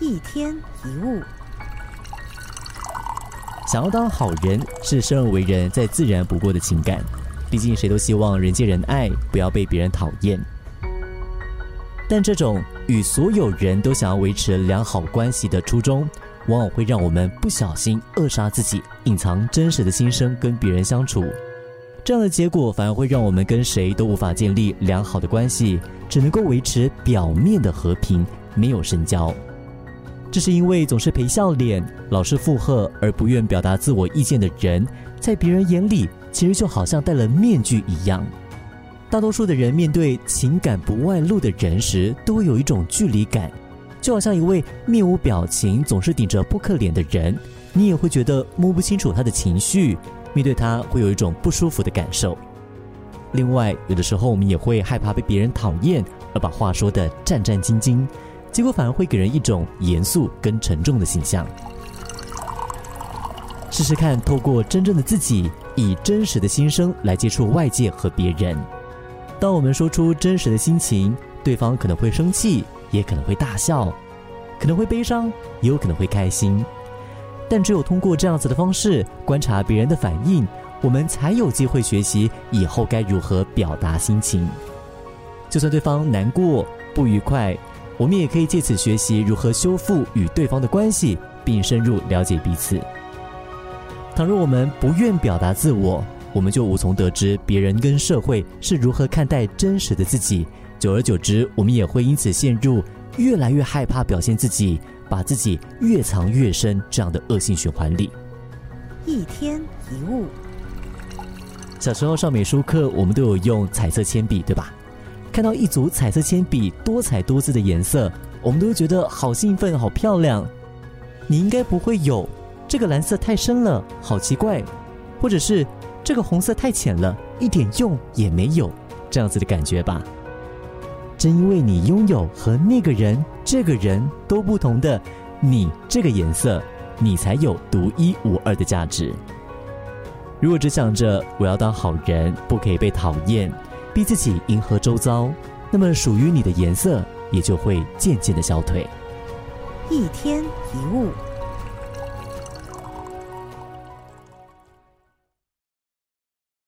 一天一物。想要当好人是生而为人再自然不过的情感，毕竟谁都希望人见人爱，不要被别人讨厌。但这种与所有人都想要维持良好关系的初衷，往往会让我们不小心扼杀自己，隐藏真实的心声跟别人相处。这样的结果反而会让我们跟谁都无法建立良好的关系，只能够维持表面的和平，没有深交。这是因为总是陪笑脸、老是附和而不愿表达自我意见的人，在别人眼里其实就好像戴了面具一样。大多数的人面对情感不外露的人时，都会有一种距离感，就好像一位面无表情、总是顶着扑克脸的人，你也会觉得摸不清楚他的情绪。面对他会有一种不舒服的感受。另外，有的时候我们也会害怕被别人讨厌，而把话说得战战兢兢，结果反而会给人一种严肃跟沉重的形象。试试看，透过真正的自己，以真实的心声来接触外界和别人。当我们说出真实的心情，对方可能会生气，也可能会大笑，可能会悲伤，也有可能会开心。但只有通过这样子的方式观察别人的反应，我们才有机会学习以后该如何表达心情。就算对方难过、不愉快，我们也可以借此学习如何修复与对方的关系，并深入了解彼此。倘若我们不愿表达自我，我们就无从得知别人跟社会是如何看待真实的自己。久而久之，我们也会因此陷入越来越害怕表现自己。把自己越藏越深，这样的恶性循环里。一天一物。小时候上美术课，我们都有用彩色铅笔，对吧？看到一组彩色铅笔，多彩多姿的颜色，我们都会觉得好兴奋、好漂亮。你应该不会有这个蓝色太深了，好奇怪；或者是这个红色太浅了，一点用也没有，这样子的感觉吧？正因为你拥有和那个人。这个人都不同的，你这个颜色，你才有独一无二的价值。如果只想着我要当好人，不可以被讨厌，逼自己迎合周遭，那么属于你的颜色也就会渐渐的消退。一天一物。